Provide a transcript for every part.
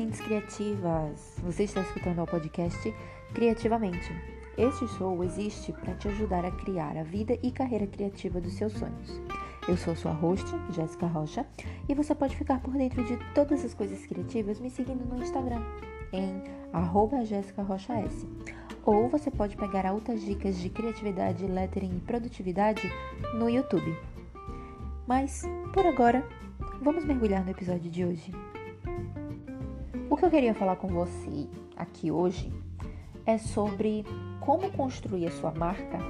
mentes criativas! Você está escutando o podcast Criativamente. Este show existe para te ajudar a criar a vida e carreira criativa dos seus sonhos. Eu sou sua host, Jéssica Rocha, e você pode ficar por dentro de todas as coisas criativas me seguindo no Instagram, em @jéssica_rocha_s. Ou você pode pegar altas dicas de criatividade, lettering e produtividade no YouTube. Mas, por agora, vamos mergulhar no episódio de hoje. O que eu queria falar com você aqui hoje é sobre como construir a sua marca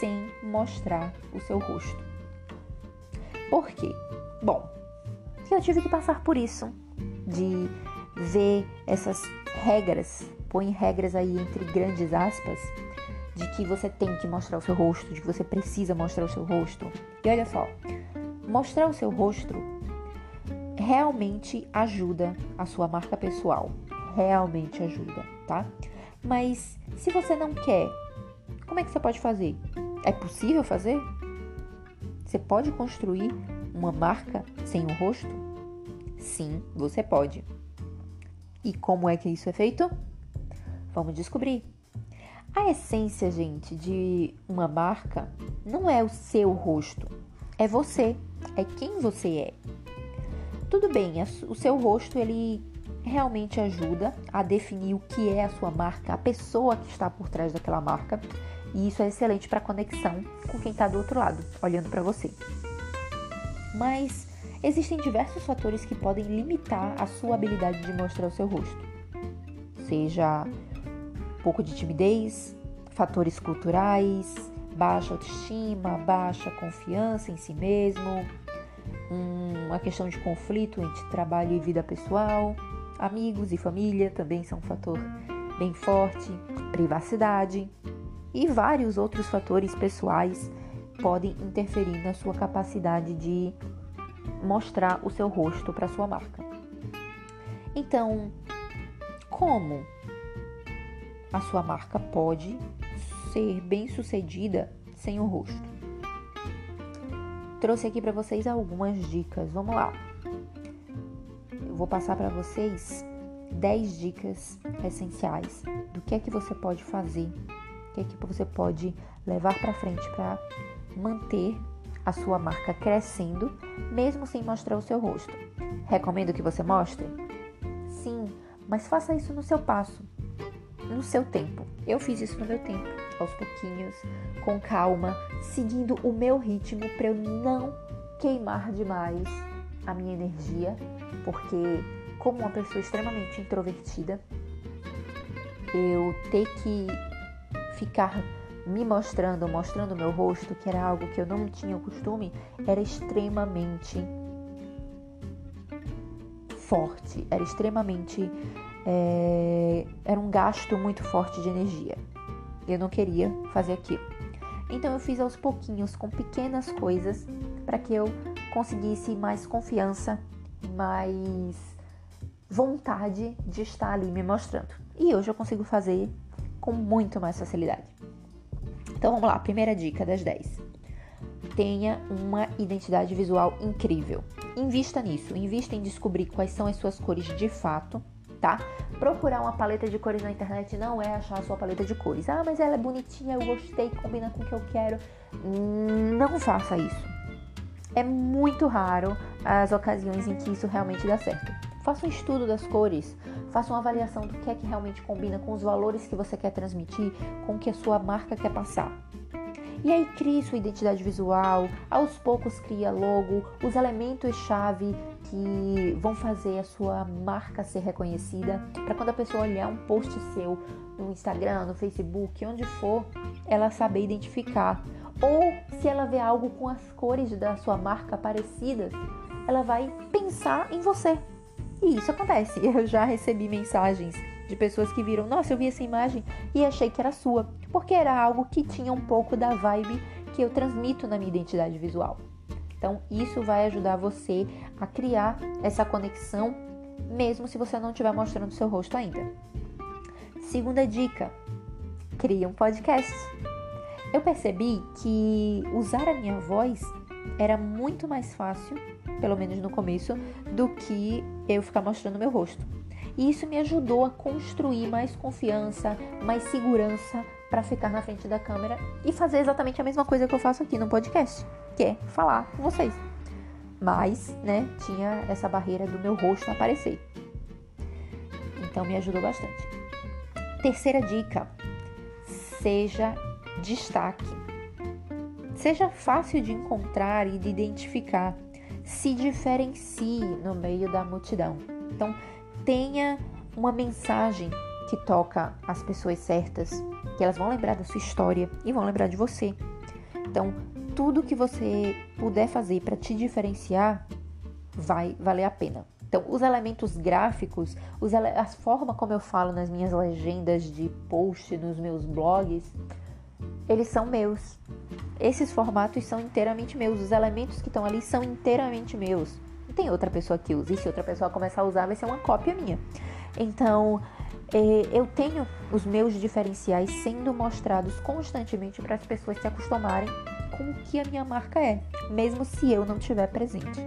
sem mostrar o seu rosto. Por quê? Bom, eu tive que passar por isso, de ver essas regras, põe regras aí entre grandes aspas, de que você tem que mostrar o seu rosto, de que você precisa mostrar o seu rosto. E olha só, mostrar o seu rosto realmente ajuda a sua marca pessoal. Realmente ajuda, tá? Mas se você não quer, como é que você pode fazer? É possível fazer? Você pode construir uma marca sem o um rosto? Sim, você pode. E como é que isso é feito? Vamos descobrir. A essência, gente, de uma marca não é o seu rosto, é você, é quem você é. Tudo bem, o seu rosto ele realmente ajuda a definir o que é a sua marca, a pessoa que está por trás daquela marca, e isso é excelente para conexão com quem está do outro lado, olhando para você. Mas existem diversos fatores que podem limitar a sua habilidade de mostrar o seu rosto, seja um pouco de timidez, fatores culturais, baixa autoestima, baixa confiança em si mesmo, uma questão de conflito entre trabalho e vida pessoal, amigos e família também são um fator bem forte, privacidade e vários outros fatores pessoais podem interferir na sua capacidade de mostrar o seu rosto para sua marca. Então, como a sua marca pode ser bem sucedida sem o rosto? Trouxe aqui para vocês algumas dicas. Vamos lá. Eu vou passar para vocês 10 dicas essenciais do que é que você pode fazer, o que é que você pode levar para frente para manter a sua marca crescendo, mesmo sem mostrar o seu rosto. Recomendo que você mostre? Sim, mas faça isso no seu passo, no seu tempo. Eu fiz isso no meu tempo aos pouquinhos, com calma, seguindo o meu ritmo para eu não queimar demais a minha energia, porque como uma pessoa extremamente introvertida, eu ter que ficar me mostrando, mostrando o meu rosto, que era algo que eu não tinha o costume, era extremamente forte, era extremamente. É, era um gasto muito forte de energia. Eu não queria fazer aquilo. Então eu fiz aos pouquinhos, com pequenas coisas, para que eu conseguisse mais confiança, mais vontade de estar ali me mostrando. E hoje eu consigo fazer com muito mais facilidade. Então vamos lá, primeira dica das 10. Tenha uma identidade visual incrível. Invista nisso, invista em descobrir quais são as suas cores de fato tá? Procurar uma paleta de cores na internet não é achar a sua paleta de cores. Ah, mas ela é bonitinha, eu gostei, combina com o que eu quero. Não faça isso. É muito raro as ocasiões em que isso realmente dá certo. Faça um estudo das cores, faça uma avaliação do que é que realmente combina com os valores que você quer transmitir, com o que a sua marca quer passar. E aí crie sua identidade visual, aos poucos cria logo, os elementos-chave que vão fazer a sua marca ser reconhecida, para quando a pessoa olhar um post seu no Instagram, no Facebook, onde for, ela saber identificar. Ou se ela vê algo com as cores da sua marca parecidas, ela vai pensar em você. E isso acontece. Eu já recebi mensagens de pessoas que viram, nossa, eu vi essa imagem e achei que era sua, porque era algo que tinha um pouco da vibe que eu transmito na minha identidade visual. Então, isso vai ajudar você a criar essa conexão, mesmo se você não estiver mostrando seu rosto ainda. Segunda dica: crie um podcast. Eu percebi que usar a minha voz era muito mais fácil, pelo menos no começo, do que eu ficar mostrando meu rosto. E isso me ajudou a construir mais confiança, mais segurança para ficar na frente da câmera e fazer exatamente a mesma coisa que eu faço aqui no podcast, que é falar com vocês. Mas, né, tinha essa barreira do meu rosto aparecer. Então me ajudou bastante. Terceira dica: seja destaque. Seja fácil de encontrar e de identificar. Se diferencie no meio da multidão. Então, tenha uma mensagem que toca as pessoas certas, que elas vão lembrar da sua história e vão lembrar de você. Então, tudo que você puder fazer para te diferenciar vai valer a pena. Então, os elementos gráficos, os ele a forma como eu falo nas minhas legendas de post, nos meus blogs, eles são meus. Esses formatos são inteiramente meus. Os elementos que estão ali são inteiramente meus. Tem outra pessoa que use. E se outra pessoa começar a usar, vai ser uma cópia minha. Então, é, eu tenho os meus diferenciais sendo mostrados constantemente para as pessoas se acostumarem com o que a minha marca é, mesmo se eu não estiver presente.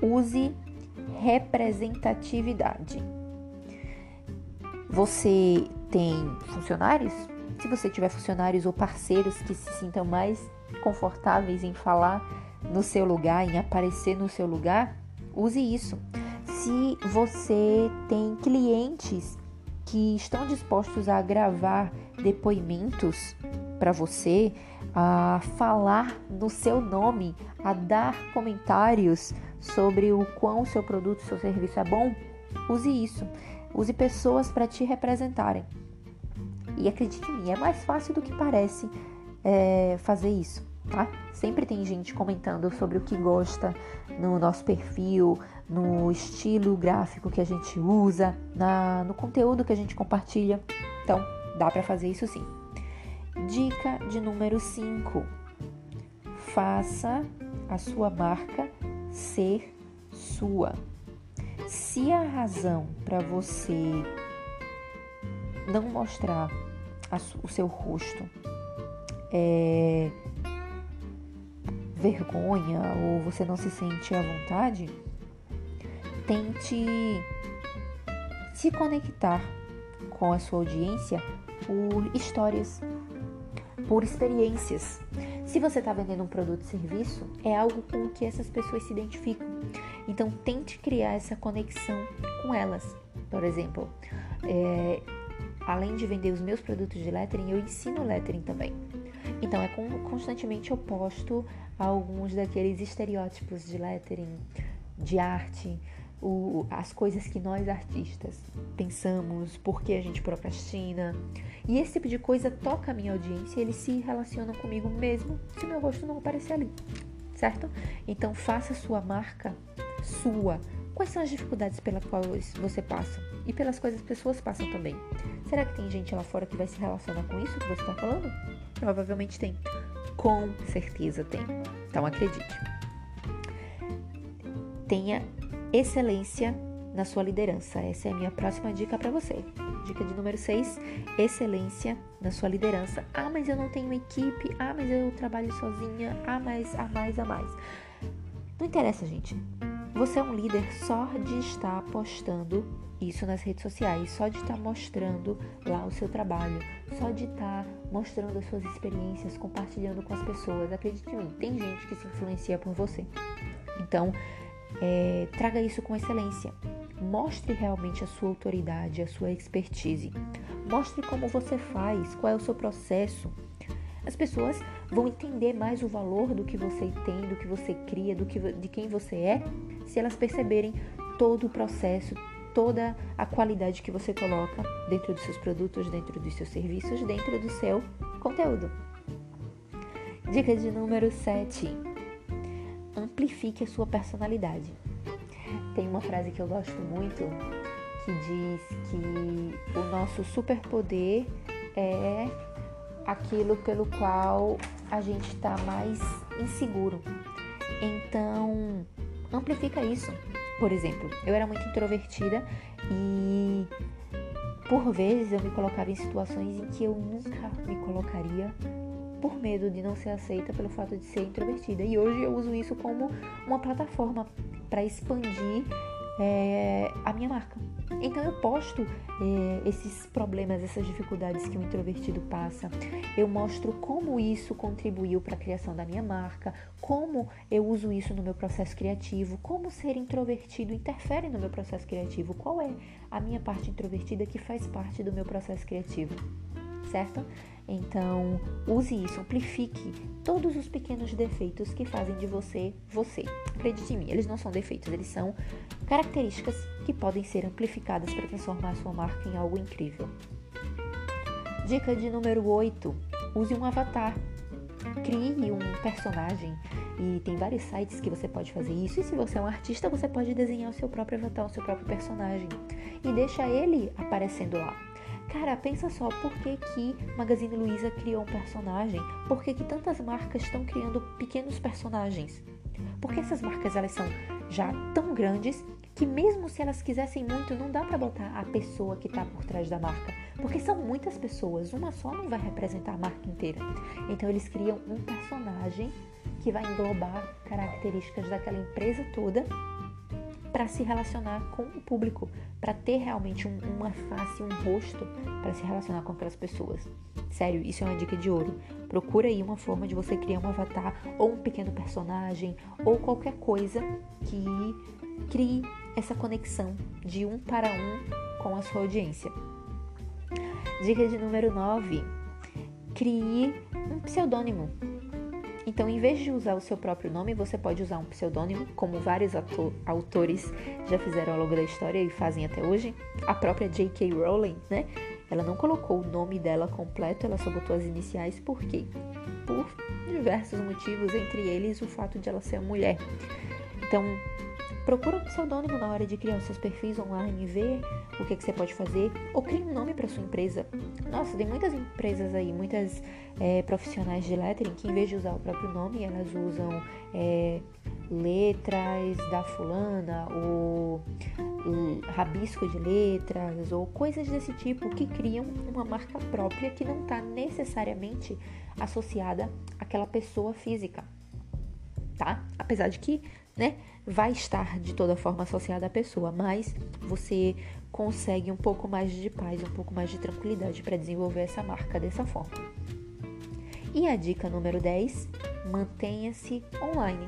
Use representatividade. Você tem funcionários? Se você tiver funcionários ou parceiros que se sintam mais confortáveis em falar no seu lugar, em aparecer no seu lugar, use isso. Se você tem clientes que estão dispostos a gravar depoimentos para você, a falar no seu nome, a dar comentários sobre o quão seu produto, seu serviço é bom, use isso. Use pessoas para te representarem. E acredite em mim, é mais fácil do que parece é, fazer isso, tá? Sempre tem gente comentando sobre o que gosta no nosso perfil, no estilo gráfico que a gente usa, na, no conteúdo que a gente compartilha. Então, dá para fazer isso sim. Dica de número 5. Faça a sua marca ser sua. Se a razão para você não mostrar o seu rosto é vergonha ou você não se sente à vontade, tente se conectar com a sua audiência por histórias, por experiências. Se você está vendendo um produto ou serviço, é algo com o que essas pessoas se identificam. Então, tente criar essa conexão com elas. Por exemplo, é, além de vender os meus produtos de lettering, eu ensino lettering também. Então, é constantemente oposto a alguns daqueles estereótipos de lettering, de arte, o, as coisas que nós artistas pensamos, por que a gente procrastina. E esse tipo de coisa toca a minha audiência, eles se relacionam comigo mesmo se meu rosto não aparecer ali, certo? Então faça sua marca sua. Quais são as dificuldades pelas quais você passa? E pelas quais as pessoas passam também. Será que tem gente lá fora que vai se relacionar com isso que você está falando? Provavelmente tem. Com certeza tem. Então acredite. Tenha excelência na sua liderança. Essa é a minha próxima dica para você. Dica de número 6, excelência na sua liderança. Ah, mas eu não tenho equipe. Ah, mas eu trabalho sozinha. Ah, mas a mais, a mais. Não interessa, gente. Você é um líder só de estar postando isso nas redes sociais, só de estar mostrando lá o seu trabalho, só de estar mostrando as suas experiências, compartilhando com as pessoas. Acredite em mim, tem gente que se influencia por você. Então, é, traga isso com excelência. Mostre realmente a sua autoridade, a sua expertise. Mostre como você faz, qual é o seu processo. As pessoas vão entender mais o valor do que você tem, do que você cria, do que, de quem você é, se elas perceberem todo o processo, toda a qualidade que você coloca dentro dos seus produtos, dentro dos seus serviços, dentro do seu conteúdo. Dica de número 7 amplifique a sua personalidade. Tem uma frase que eu gosto muito que diz que o nosso superpoder é aquilo pelo qual a gente está mais inseguro. Então, amplifica isso. Por exemplo, eu era muito introvertida e por vezes eu me colocava em situações em que eu nunca me colocaria por medo de não ser aceita pelo fato de ser introvertida. E hoje eu uso isso como uma plataforma para expandir é, a minha marca. Então eu posto é, esses problemas, essas dificuldades que o introvertido passa. Eu mostro como isso contribuiu para a criação da minha marca, como eu uso isso no meu processo criativo, como ser introvertido interfere no meu processo criativo, qual é a minha parte introvertida que faz parte do meu processo criativo, certo? Então, use isso, amplifique todos os pequenos defeitos que fazem de você você. Acredite em mim, eles não são defeitos, eles são características que podem ser amplificadas para transformar sua marca em algo incrível. Dica de número 8: use um avatar. Crie um personagem e tem vários sites que você pode fazer isso. E se você é um artista, você pode desenhar o seu próprio avatar, o seu próprio personagem e deixa ele aparecendo lá. Cara, pensa só, por que, que Magazine Luiza criou um personagem? Por que, que tantas marcas estão criando pequenos personagens? Porque essas marcas elas são já tão grandes que mesmo se elas quisessem muito, não dá para botar a pessoa que está por trás da marca, porque são muitas pessoas, uma só não vai representar a marca inteira. Então eles criam um personagem que vai englobar características daquela empresa toda para se relacionar com o público, para ter realmente um, uma face, um rosto para se relacionar com aquelas pessoas. Sério, isso é uma dica de ouro. Procura aí uma forma de você criar um avatar ou um pequeno personagem ou qualquer coisa que crie essa conexão de um para um com a sua audiência. Dica de número 9. Crie um pseudônimo então, em vez de usar o seu próprio nome, você pode usar um pseudônimo, como vários autores já fizeram ao longo da história e fazem até hoje. A própria J.K. Rowling, né? Ela não colocou o nome dela completo, ela só botou as iniciais, por quê? Por diversos motivos, entre eles o fato de ela ser mulher. Então, Procura um pseudônimo na hora de criar seus perfis online, ver o que, que você pode fazer, ou crie um nome para sua empresa. Nossa, tem muitas empresas aí, muitas é, profissionais de lettering que em vez de usar o próprio nome, elas usam é, letras da fulana, ou rabisco de letras, ou coisas desse tipo que criam uma marca própria que não está necessariamente associada àquela pessoa física, tá? Apesar de que, né? vai estar de toda forma associada à pessoa, mas você consegue um pouco mais de paz, um pouco mais de tranquilidade para desenvolver essa marca dessa forma. E a dica número 10: mantenha-se online.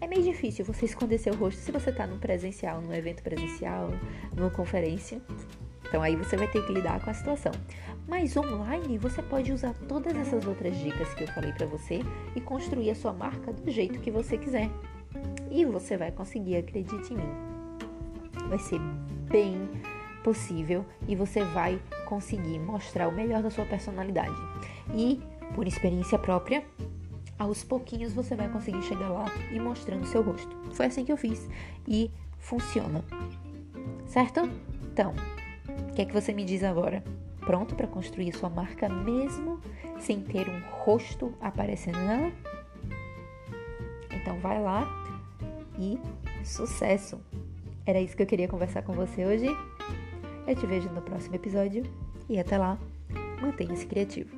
É meio difícil você esconder seu rosto se você está num presencial, num evento presencial, numa conferência. Então aí você vai ter que lidar com a situação. Mas online você pode usar todas essas outras dicas que eu falei para você e construir a sua marca do jeito que você quiser. E você vai conseguir, acredite em mim. Vai ser bem possível e você vai conseguir mostrar o melhor da sua personalidade. E, por experiência própria, aos pouquinhos você vai conseguir chegar lá e mostrando seu rosto. Foi assim que eu fiz e funciona. Certo? Então, o que é que você me diz agora? Pronto para construir sua marca mesmo sem ter um rosto aparecendo nela? Então vai lá e sucesso! Era isso que eu queria conversar com você hoje. Eu te vejo no próximo episódio e até lá, mantenha-se criativo.